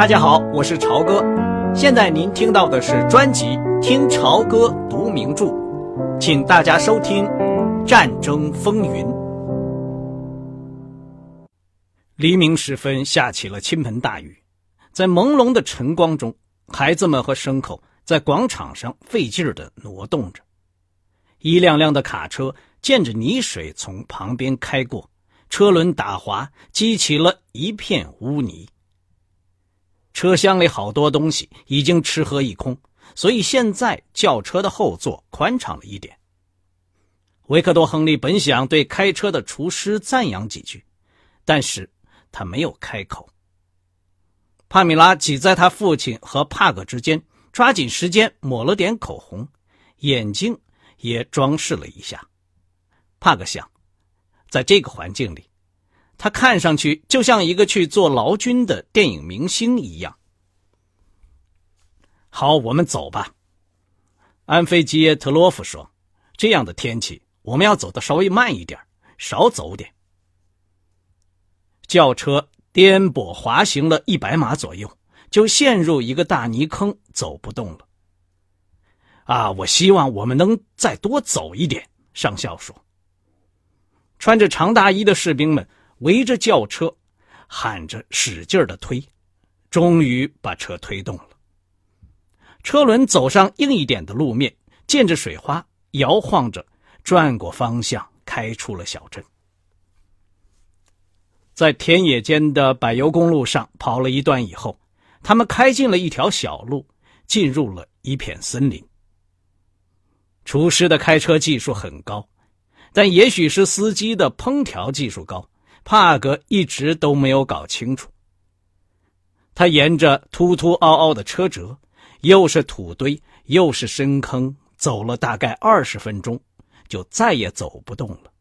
大家好，我是朝哥。现在您听到的是专辑《听朝歌读名著》，请大家收听《战争风云》。黎明时分，下起了倾盆大雨，在朦胧的晨光中，孩子们和牲口在广场上费劲儿地挪动着。一辆辆的卡车见着泥水从旁边开过，车轮打滑，激起了一片污泥。车厢里好多东西已经吃喝一空，所以现在轿车的后座宽敞了一点。维克多·亨利本想对开车的厨师赞扬几句，但是他没有开口。帕米拉挤在他父亲和帕格之间，抓紧时间抹了点口红，眼睛也装饰了一下。帕格想，在这个环境里。他看上去就像一个去做劳军的电影明星一样。好，我们走吧。安菲基耶特洛夫说：“这样的天气，我们要走的稍微慢一点，少走点。”轿车颠簸滑行了一百码左右，就陷入一个大泥坑，走不动了。啊，我希望我们能再多走一点。”上校说。穿着长大衣的士兵们。围着轿车，喊着使劲的推，终于把车推动了。车轮走上硬一点的路面，溅着水花，摇晃着，转过方向，开出了小镇。在田野间的柏油公路上跑了一段以后，他们开进了一条小路，进入了一片森林。厨师的开车技术很高，但也许是司机的烹调技术高。帕格一直都没有搞清楚。他沿着凸凸凹凹的车辙，又是土堆又是深坑，走了大概二十分钟，就再也走不动了。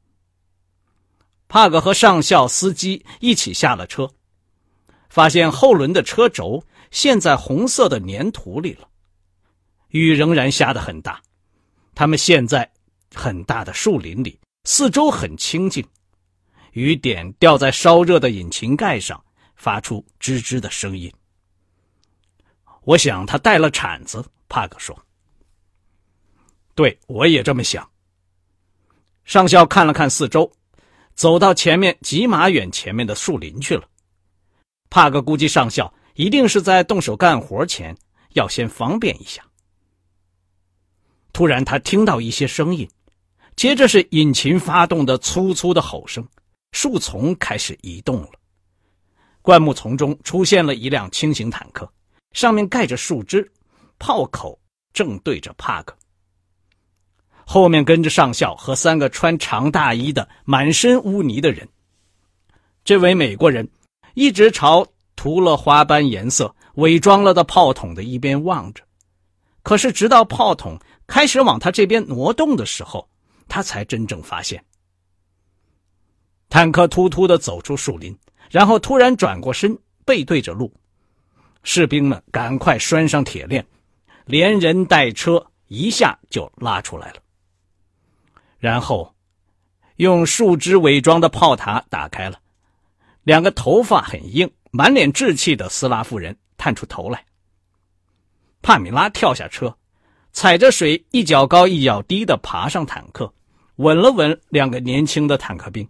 帕格和上校司机一起下了车，发现后轮的车轴陷在红色的粘土里了。雨仍然下得很大，他们现在很大的树林里，四周很清静。雨点掉在烧热的引擎盖上，发出吱吱的声音。我想他带了铲子，帕克说。对，我也这么想。上校看了看四周，走到前面几码远前面的树林去了。帕克估计上校一定是在动手干活前要先方便一下。突然，他听到一些声音，接着是引擎发动的粗粗的吼声。树丛开始移动了，灌木丛中出现了一辆轻型坦克，上面盖着树枝，炮口正对着帕克。后面跟着上校和三个穿长大衣的、满身污泥的人。这位美国人一直朝涂了花斑颜色、伪装了的炮筒的一边望着，可是直到炮筒开始往他这边挪动的时候，他才真正发现。坦克突突地走出树林，然后突然转过身，背对着路。士兵们赶快拴上铁链，连人带车一下就拉出来了。然后，用树枝伪装的炮塔打开了。两个头发很硬、满脸稚气的斯拉夫人探出头来。帕米拉跳下车，踩着水一脚高一脚低地爬上坦克，吻了吻两个年轻的坦克兵。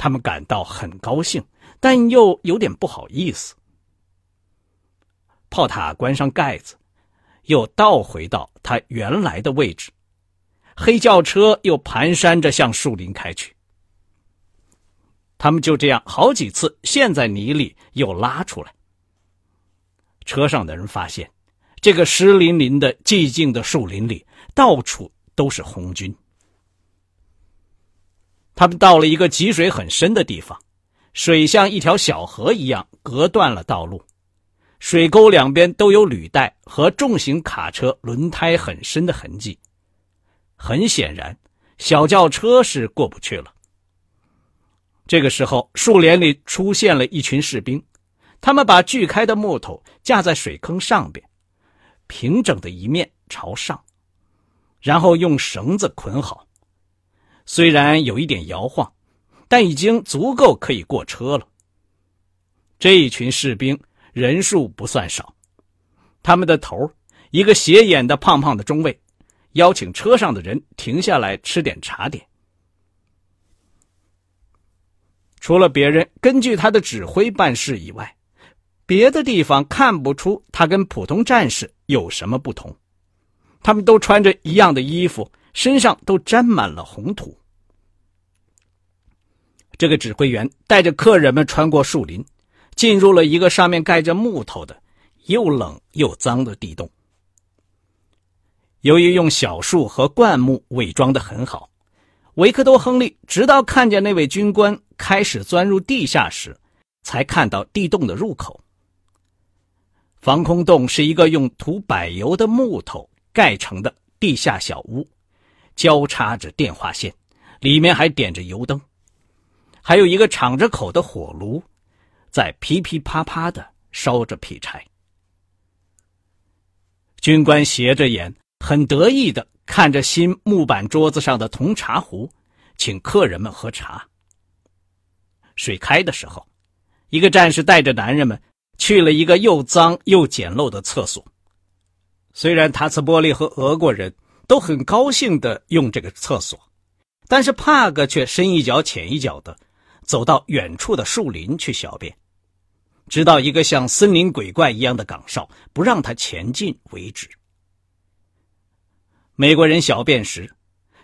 他们感到很高兴，但又有点不好意思。炮塔关上盖子，又倒回到它原来的位置。黑轿车又蹒跚着向树林开去。他们就这样好几次陷在泥里，又拉出来。车上的人发现，这个湿淋淋的寂静的树林里，到处都是红军。他们到了一个积水很深的地方，水像一条小河一样隔断了道路，水沟两边都有履带和重型卡车轮胎很深的痕迹。很显然，小轿车是过不去了。这个时候，树林里出现了一群士兵，他们把锯开的木头架在水坑上边，平整的一面朝上，然后用绳子捆好。虽然有一点摇晃，但已经足够可以过车了。这一群士兵人数不算少。他们的头，一个斜眼的胖胖的中尉，邀请车上的人停下来吃点茶点。除了别人根据他的指挥办事以外，别的地方看不出他跟普通战士有什么不同。他们都穿着一样的衣服，身上都沾满了红土。这个指挥员带着客人们穿过树林，进入了一个上面盖着木头的、又冷又脏的地洞。由于用小树和灌木伪装的很好，维克多·亨利直到看见那位军官开始钻入地下时，才看到地洞的入口。防空洞是一个用涂柏油的木头。盖成的地下小屋，交叉着电话线，里面还点着油灯，还有一个敞着口的火炉，在噼噼啪啪的烧着劈柴。军官斜着眼，很得意的看着新木板桌子上的铜茶壶，请客人们喝茶。水开的时候，一个战士带着男人们去了一个又脏又简陋的厕所。虽然塔茨波利和俄国人都很高兴的用这个厕所，但是帕格却深一脚浅一脚的走到远处的树林去小便，直到一个像森林鬼怪一样的岗哨不让他前进为止。美国人小便时，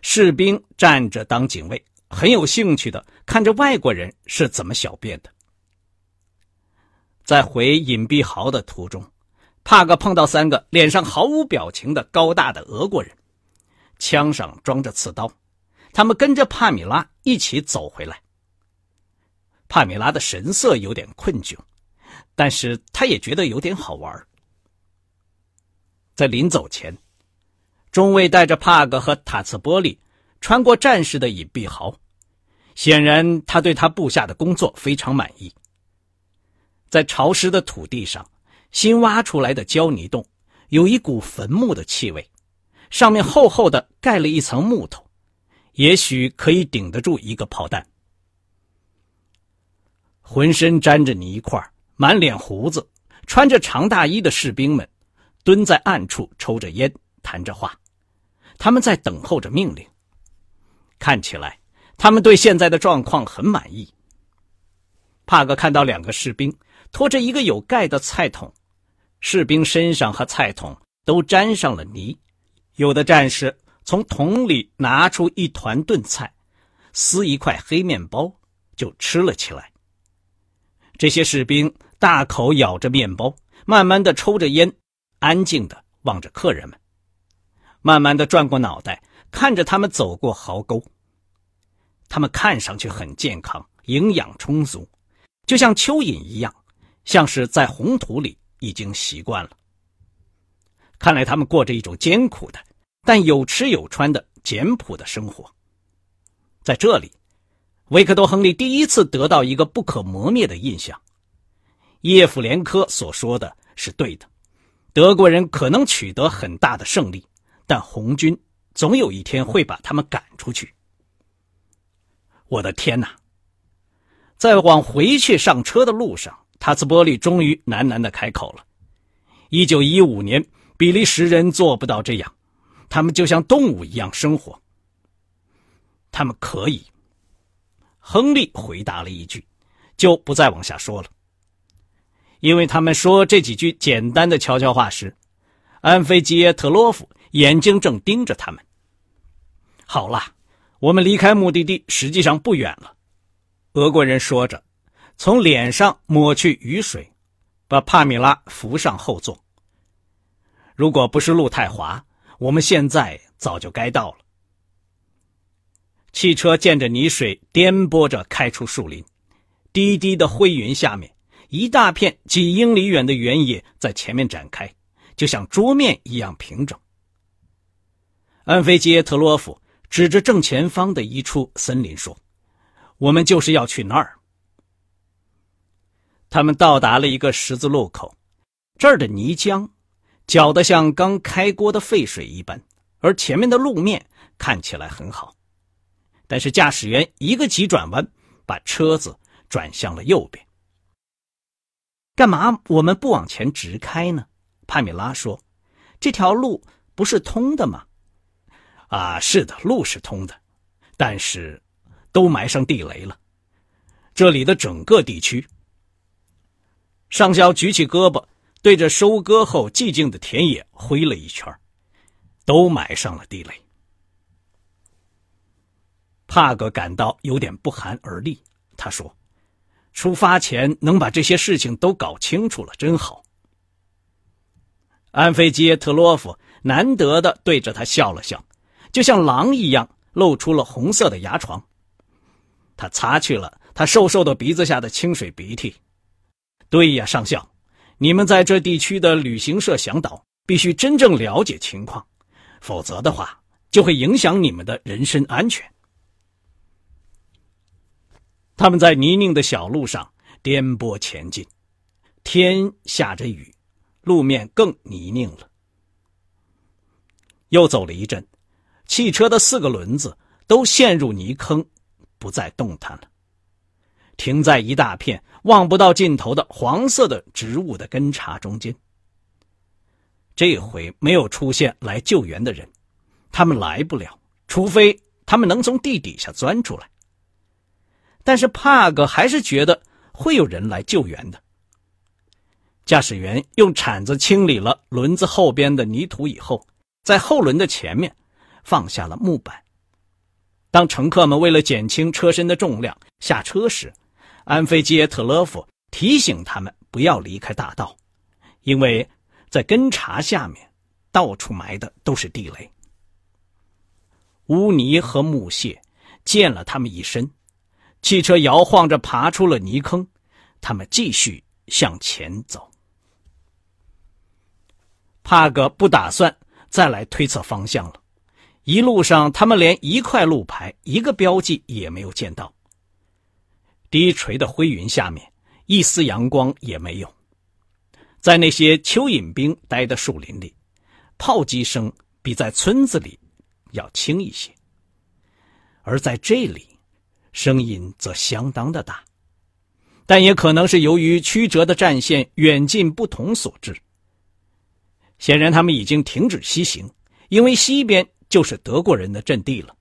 士兵站着当警卫，很有兴趣的看着外国人是怎么小便的。在回隐蔽壕的途中。帕格碰到三个脸上毫无表情的高大的俄国人，枪上装着刺刀，他们跟着帕米拉一起走回来。帕米拉的神色有点困窘，但是他也觉得有点好玩。在临走前，中尉带着帕格和塔茨波利穿过战士的隐蔽壕，显然他对他部下的工作非常满意。在潮湿的土地上。新挖出来的胶泥洞，有一股坟墓的气味，上面厚厚的盖了一层木头，也许可以顶得住一个炮弹。浑身沾着泥块、满脸胡子、穿着长大衣的士兵们，蹲在暗处抽着烟、谈着话，他们在等候着命令。看起来，他们对现在的状况很满意。帕格看到两个士兵拖着一个有盖的菜桶。士兵身上和菜桶都沾上了泥，有的战士从桶里拿出一团炖菜，撕一块黑面包就吃了起来。这些士兵大口咬着面包，慢慢的抽着烟，安静的望着客人们，慢慢的转过脑袋看着他们走过壕沟。他们看上去很健康，营养充足，就像蚯蚓一样，像是在红土里。已经习惯了。看来他们过着一种艰苦的，但有吃有穿的简朴的生活。在这里，维克多·亨利第一次得到一个不可磨灭的印象：叶夫连科所说的是对的，德国人可能取得很大的胜利，但红军总有一天会把他们赶出去。我的天哪！在往回去上车的路上。塔斯波利终于喃喃的开口了：“一九一五年，比利时人做不到这样，他们就像动物一样生活。他们可以。”亨利回答了一句，就不再往下说了。因为他们说这几句简单的悄悄话时，安菲基耶特洛夫眼睛正盯着他们。好了，我们离开目的地实际上不远了，俄国人说着。从脸上抹去雨水，把帕米拉扶上后座。如果不是路太滑，我们现在早就该到了。汽车溅着泥水颠簸着开出树林，低低的灰云下面，一大片几英里远的原野在前面展开，就像桌面一样平整。安菲杰特洛夫指着正前方的一处森林说：“我们就是要去那儿。”他们到达了一个十字路口，这儿的泥浆搅得像刚开锅的沸水一般，而前面的路面看起来很好。但是驾驶员一个急转弯，把车子转向了右边。干嘛我们不往前直开呢？帕米拉说：“这条路不是通的吗？”啊，是的，路是通的，但是都埋上地雷了。这里的整个地区，上校举起胳膊，对着收割后寂静的田野挥了一圈，都埋上了地雷。帕格感到有点不寒而栗，他说。出发前能把这些事情都搞清楚了，真好。安菲基特洛夫难得的对着他笑了笑，就像狼一样，露出了红色的牙床。他擦去了他瘦瘦的鼻子下的清水鼻涕。对呀，上校，你们在这地区的旅行社向导必须真正了解情况，否则的话就会影响你们的人身安全。他们在泥泞的小路上颠簸前进，天下着雨，路面更泥泞了。又走了一阵，汽车的四个轮子都陷入泥坑，不再动弹了，停在一大片望不到尽头的黄色的植物的根茬中间。这回没有出现来救援的人，他们来不了，除非他们能从地底下钻出来。但是帕格还是觉得会有人来救援的。驾驶员用铲子清理了轮子后边的泥土以后，在后轮的前面放下了木板。当乘客们为了减轻车身的重量下车时，安菲基耶特勒夫提醒他们不要离开大道，因为在根茬下面到处埋的都是地雷。污泥和木屑溅了他们一身。汽车摇晃着爬出了泥坑，他们继续向前走。帕格不打算再来推测方向了。一路上，他们连一块路牌、一个标记也没有见到。低垂的灰云下面，一丝阳光也没有。在那些蚯蚓兵待的树林里，炮击声比在村子里要轻一些，而在这里。声音则相当的大，但也可能是由于曲折的战线远近不同所致。显然，他们已经停止西行，因为西边就是德国人的阵地了。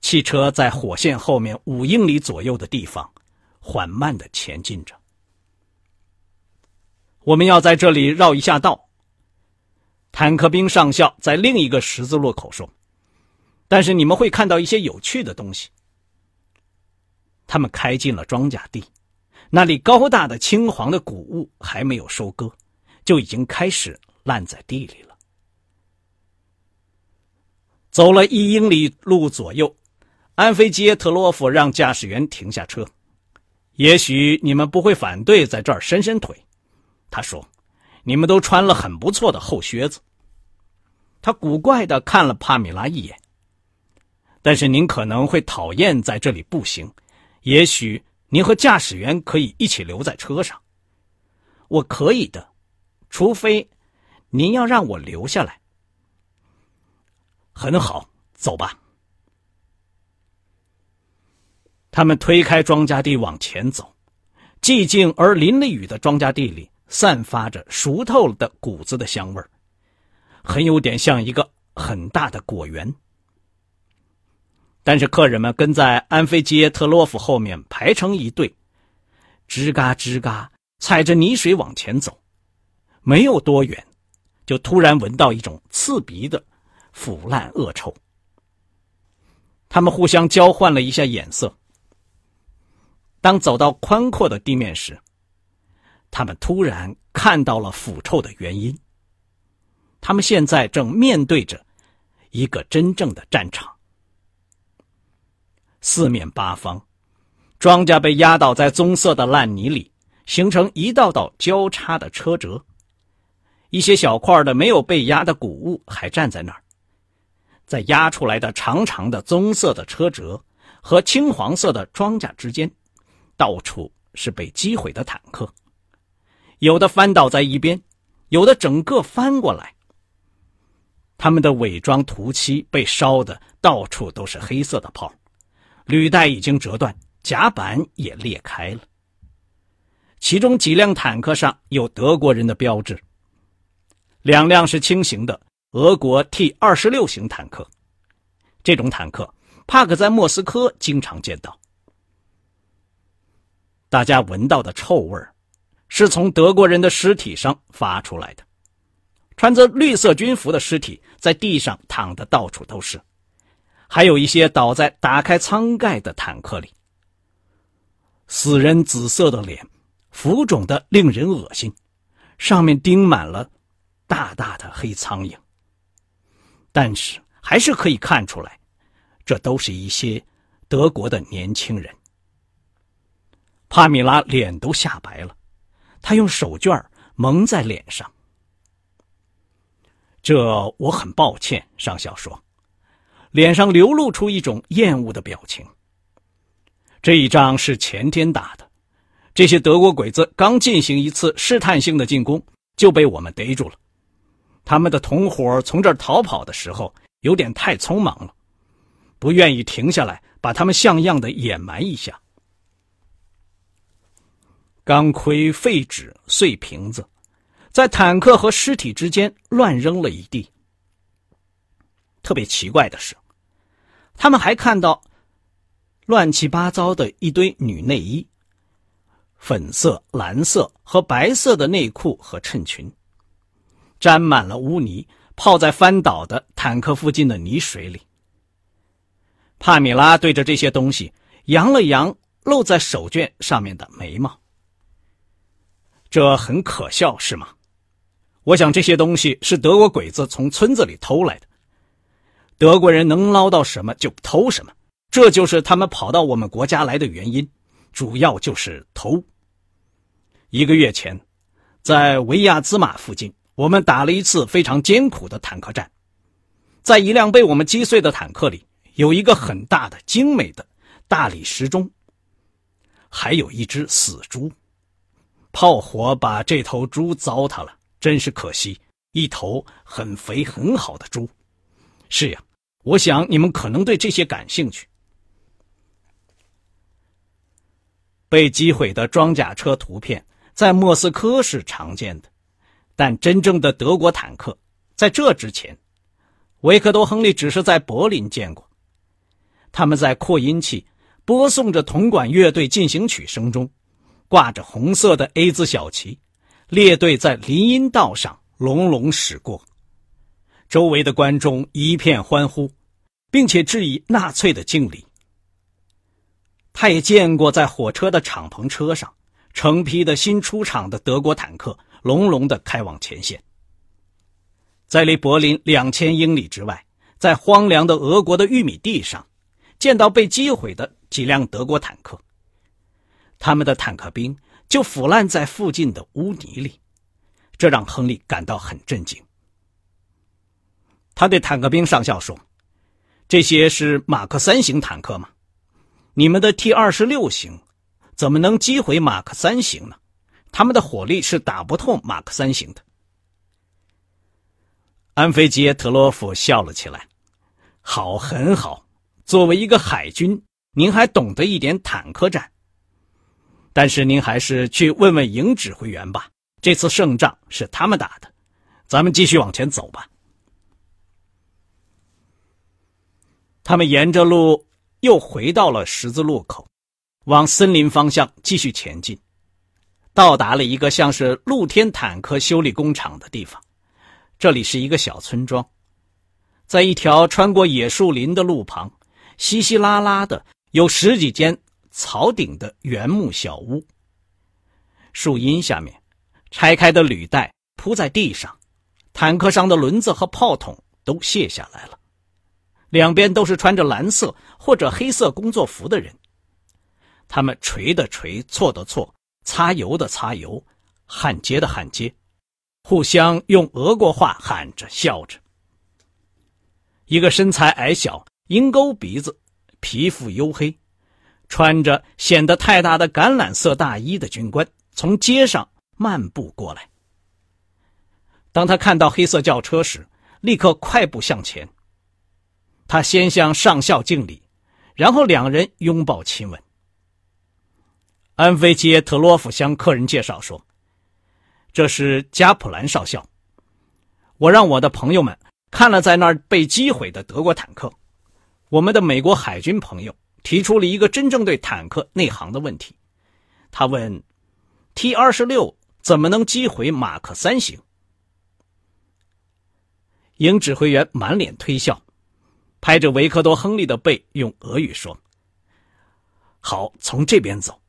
汽车在火线后面五英里左右的地方缓慢的前进着。我们要在这里绕一下道。坦克兵上校在另一个十字路口说：“但是你们会看到一些有趣的东西。”他们开进了庄稼地，那里高大的青黄的谷物还没有收割，就已经开始烂在地里了。走了一英里路左右，安菲基耶特洛夫让驾驶员停下车。也许你们不会反对在这儿伸伸腿，他说：“你们都穿了很不错的厚靴子。”他古怪的看了帕米拉一眼。但是您可能会讨厌在这里步行。也许您和驾驶员可以一起留在车上。我可以的，除非您要让我留下来。很好，走吧。他们推开庄稼地往前走，寂静而淋了雨的庄稼地里散发着熟透了的谷子的香味儿，很有点像一个很大的果园。但是客人们跟在安菲杰特洛夫后面排成一队，吱嘎吱嘎踩着泥水往前走，没有多远，就突然闻到一种刺鼻的腐烂恶臭。他们互相交换了一下眼色。当走到宽阔的地面时，他们突然看到了腐臭的原因。他们现在正面对着一个真正的战场。四面八方，庄稼被压倒在棕色的烂泥里，形成一道道交叉的车辙。一些小块的没有被压的谷物还站在那儿，在压出来的长长的棕色的车辙和青黄色的庄稼之间，到处是被击毁的坦克，有的翻倒在一边，有的整个翻过来。他们的伪装涂漆被烧的到处都是黑色的泡。履带已经折断，甲板也裂开了。其中几辆坦克上有德国人的标志。两辆是轻型的俄国 T 二十六型坦克，这种坦克帕克在莫斯科经常见到。大家闻到的臭味是从德国人的尸体上发出来的。穿着绿色军服的尸体在地上躺得到处都是，还有一些倒在打开舱盖的坦克里。死人紫色的脸，浮肿的令人恶心，上面钉满了大大的黑苍蝇。但是还是可以看出来，这都是一些德国的年轻人。帕米拉脸都吓白了，他用手绢蒙在脸上。这我很抱歉，上校说，脸上流露出一种厌恶的表情。这一仗是前天打的，这些德国鬼子刚进行一次试探性的进攻，就被我们逮住了。他们的同伙从这儿逃跑的时候有点太匆忙了，不愿意停下来把他们像样的掩埋一下。钢盔、废纸、碎瓶子。在坦克和尸体之间乱扔了一地。特别奇怪的是，他们还看到乱七八糟的一堆女内衣、粉色、蓝色和白色的内裤和衬裙，沾满了污泥，泡在翻倒的坦克附近的泥水里。帕米拉对着这些东西扬了扬露在手绢上面的眉毛。这很可笑，是吗？我想这些东西是德国鬼子从村子里偷来的。德国人能捞到什么就偷什么，这就是他们跑到我们国家来的原因，主要就是偷。一个月前，在维亚兹马附近，我们打了一次非常艰苦的坦克战。在一辆被我们击碎的坦克里，有一个很大的、精美的大理石钟，还有一只死猪。炮火把这头猪糟蹋了。真是可惜，一头很肥很好的猪。是呀，我想你们可能对这些感兴趣。被击毁的装甲车图片在莫斯科是常见的，但真正的德国坦克在这之前，维克多·亨利只是在柏林见过。他们在扩音器播送着铜管乐队进行曲声中，挂着红色的 A 字小旗。列队在林荫道上隆隆驶过，周围的观众一片欢呼，并且致以纳粹的敬礼。他也见过在火车的敞篷车上，成批的新出厂的德国坦克隆隆的开往前线。在离柏林两千英里之外，在荒凉的俄国的玉米地上，见到被击毁的几辆德国坦克，他们的坦克兵。就腐烂在附近的污泥里，这让亨利感到很震惊。他对坦克兵上校说：“这些是马克三型坦克吗？你们的 T 二十六型怎么能击毁马克三型呢？他们的火力是打不透马克三型的。”安菲杰特洛夫笑了起来：“好，很好。作为一个海军，您还懂得一点坦克战。”但是您还是去问问营指挥员吧。这次胜仗是他们打的，咱们继续往前走吧。他们沿着路又回到了十字路口，往森林方向继续前进，到达了一个像是露天坦克修理工厂的地方。这里是一个小村庄，在一条穿过野树林的路旁，稀稀拉拉的有十几间。草顶的原木小屋，树荫下面，拆开的履带铺在地上，坦克上的轮子和炮筒都卸下来了。两边都是穿着蓝色或者黑色工作服的人，他们锤的锤，错的错，擦油的擦油，焊接的焊接，互相用俄国话喊着笑着。一个身材矮小、鹰钩鼻子、皮肤黝黑。穿着显得太大的橄榄色大衣的军官从街上漫步过来。当他看到黑色轿车时，立刻快步向前。他先向上校敬礼，然后两人拥抱亲吻。安菲杰特洛夫向客人介绍说：“这是加普兰少校，我让我的朋友们看了在那儿被击毁的德国坦克。我们的美国海军朋友提出了一个真正对坦克内行的问题，他问：T 二十六怎么能击毁马克三型？”营指挥员满脸推笑，拍着维克多·亨利的背，用俄语说：“好，从这边走。”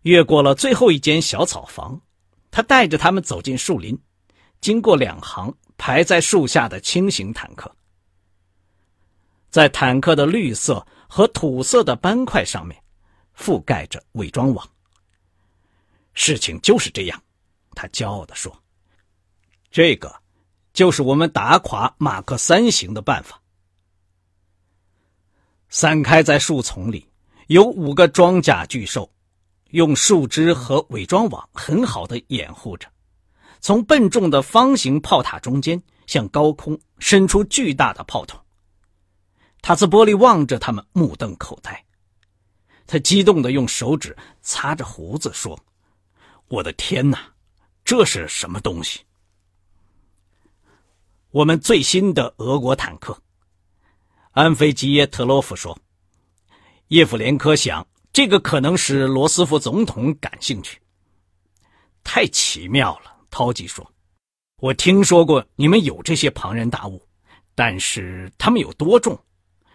越过了最后一间小草房，他带着他们走进树林，经过两行排在树下的轻型坦克，在坦克的绿色和土色的斑块上面覆盖着伪装网。事情就是这样，他骄傲地说：“这个。”就是我们打垮马克三型的办法。散开在树丛里，有五个装甲巨兽，用树枝和伪装网很好的掩护着，从笨重的方形炮塔中间向高空伸出巨大的炮筒。塔斯波利望着他们，目瞪口呆。他激动的用手指擦着胡子说：“我的天哪，这是什么东西？”我们最新的俄国坦克，安菲吉耶特洛夫说：“叶夫连科想，这个可能使罗斯福总统感兴趣。”太奇妙了，陶吉说：“我听说过你们有这些庞然大物，但是他们有多重？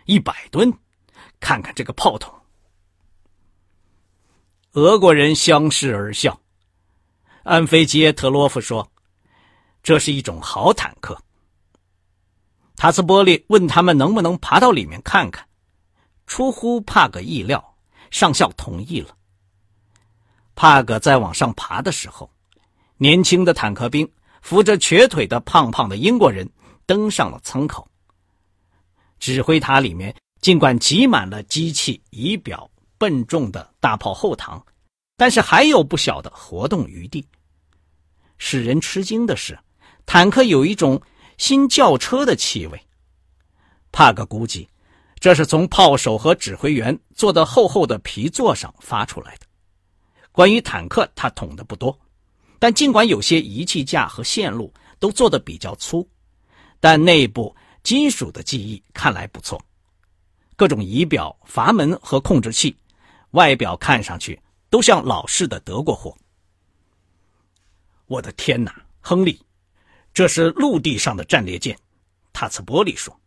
一百吨？看看这个炮筒。”俄国人相视而笑。安菲吉耶特洛夫说：“这是一种好坦克。”塔斯波利问他们能不能爬到里面看看，出乎帕格意料，上校同意了。帕格在往上爬的时候，年轻的坦克兵扶着瘸腿的胖胖的英国人登上了舱口。指挥塔里面尽管挤满了机器、仪表、笨重的大炮后膛，但是还有不小的活动余地。使人吃惊的是，坦克有一种。新轿车的气味，帕格估计，这是从炮手和指挥员坐的厚厚的皮座上发出来的。关于坦克，他懂得不多，但尽管有些仪器架和线路都做得比较粗，但内部金属的记忆看来不错。各种仪表、阀门和控制器，外表看上去都像老式的德国货。我的天哪，亨利！这是陆地上的战列舰，塔茨波利说：“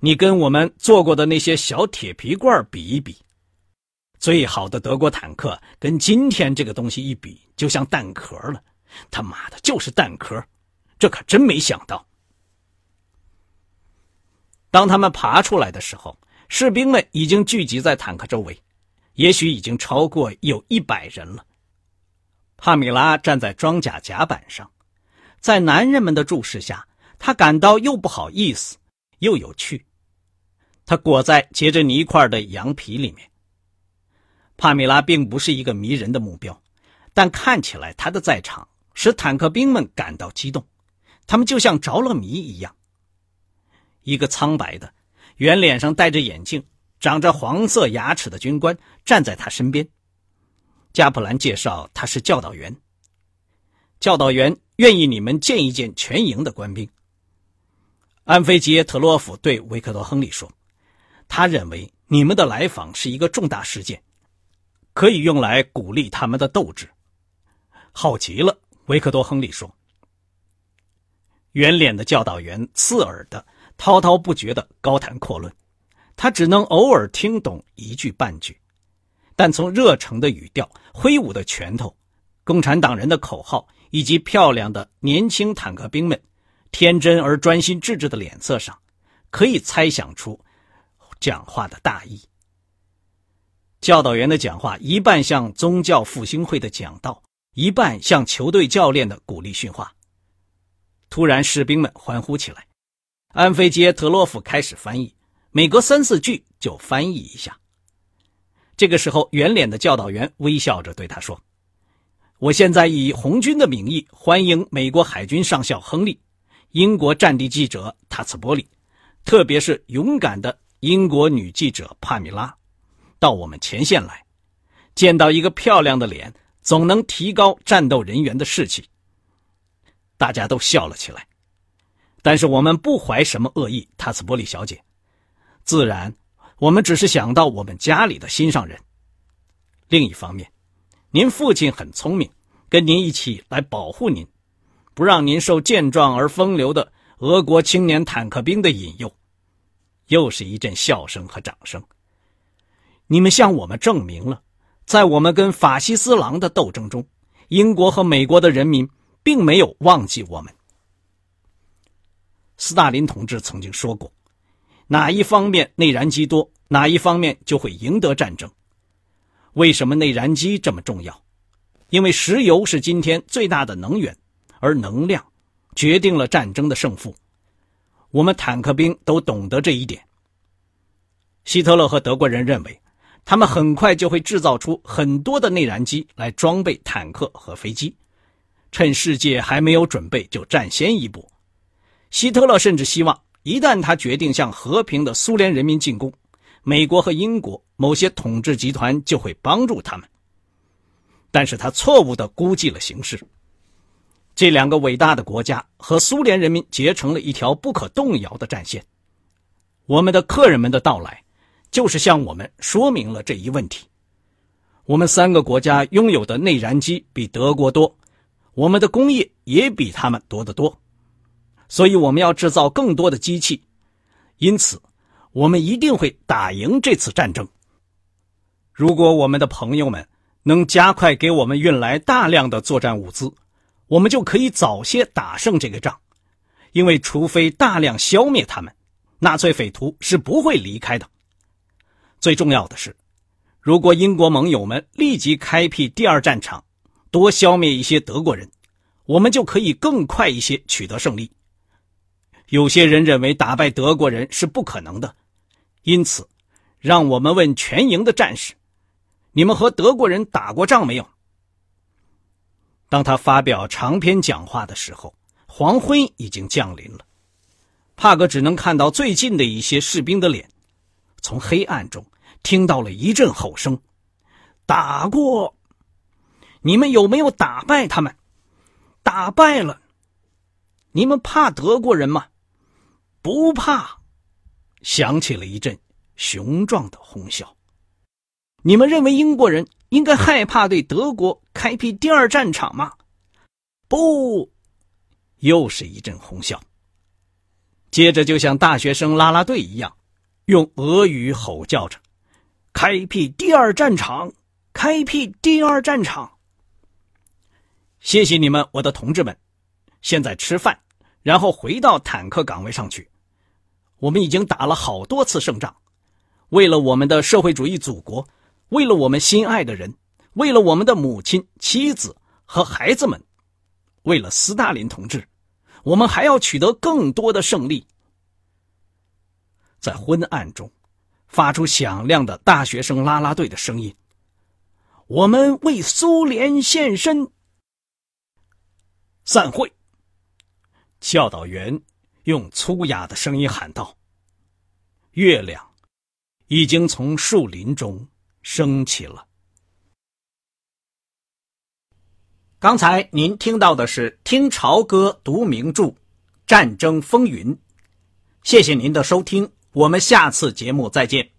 你跟我们做过的那些小铁皮罐比一比，最好的德国坦克跟今天这个东西一比，就像蛋壳了。他妈的，就是蛋壳！这可真没想到。”当他们爬出来的时候，士兵们已经聚集在坦克周围，也许已经超过有一百人了。帕米拉站在装甲甲板上。在男人们的注视下，他感到又不好意思，又有趣。他裹在结着泥块的羊皮里面。帕米拉并不是一个迷人的目标，但看起来他的在场使坦克兵们感到激动，他们就像着了迷一样。一个苍白的、圆脸上戴着眼镜、长着黄色牙齿的军官站在他身边。加普兰介绍他是教导员。教导员。愿意你们见一见全营的官兵。安菲吉耶特洛夫对维克多·亨利说：“他认为你们的来访是一个重大事件，可以用来鼓励他们的斗志。”好极了，维克多·亨利说。圆脸的教导员刺耳的、滔滔不绝的高谈阔论，他只能偶尔听懂一句半句，但从热诚的语调、挥舞的拳头、共产党人的口号。以及漂亮的年轻坦克兵们天真而专心致志的脸色上，可以猜想出讲话的大意。教导员的讲话一半像宗教复兴会的讲道，一半像球队教练的鼓励训话。突然，士兵们欢呼起来。安菲杰特洛夫开始翻译，每隔三四句就翻译一下。这个时候，圆脸的教导员微笑着对他说。我现在以红军的名义欢迎美国海军上校亨利、英国战地记者塔茨波利，特别是勇敢的英国女记者帕米拉，到我们前线来，见到一个漂亮的脸，总能提高战斗人员的士气。大家都笑了起来。但是我们不怀什么恶意，塔斯波利小姐。自然，我们只是想到我们家里的心上人。另一方面，您父亲很聪明，跟您一起来保护您，不让您受健壮而风流的俄国青年坦克兵的引诱。又是一阵笑声和掌声。你们向我们证明了，在我们跟法西斯狼的斗争中，英国和美国的人民并没有忘记我们。斯大林同志曾经说过：“哪一方面内燃机多，哪一方面就会赢得战争。”为什么内燃机这么重要？因为石油是今天最大的能源，而能量决定了战争的胜负。我们坦克兵都懂得这一点。希特勒和德国人认为，他们很快就会制造出很多的内燃机来装备坦克和飞机，趁世界还没有准备就占先一步。希特勒甚至希望，一旦他决定向和平的苏联人民进攻，美国和英国某些统治集团就会帮助他们。但是他错误地估计了形势。这两个伟大的国家和苏联人民结成了一条不可动摇的战线。我们的客人们的到来，就是向我们说明了这一问题。我们三个国家拥有的内燃机比德国多，我们的工业也比他们多得多。所以我们要制造更多的机器，因此，我们一定会打赢这次战争。如果我们的朋友们能加快给我们运来大量的作战物资，我们就可以早些打胜这个仗。因为除非大量消灭他们，纳粹匪徒是不会离开的。最重要的是，如果英国盟友们立即开辟第二战场，多消灭一些德国人，我们就可以更快一些取得胜利。有些人认为打败德国人是不可能的，因此，让我们问全营的战士：“你们和德国人打过仗没有？”当他发表长篇讲话的时候，黄昏已经降临了。帕格只能看到最近的一些士兵的脸，从黑暗中听到了一阵吼声：“打过！你们有没有打败他们？打败了！你们怕德国人吗？”不怕，响起了一阵雄壮的哄笑。你们认为英国人应该害怕对德国开辟第二战场吗？不，又是一阵哄笑。接着就像大学生啦啦队一样，用俄语吼叫着：“开辟第二战场，开辟第二战场。”谢谢你们，我的同志们。现在吃饭，然后回到坦克岗位上去。我们已经打了好多次胜仗，为了我们的社会主义祖国，为了我们心爱的人，为了我们的母亲、妻子和孩子们，为了斯大林同志，我们还要取得更多的胜利。在昏暗中，发出响亮的大学生啦啦队的声音：“我们为苏联献身。”散会。教导员。用粗哑的声音喊道：“月亮已经从树林中升起了。”刚才您听到的是《听潮歌读名著：战争风云》。谢谢您的收听，我们下次节目再见。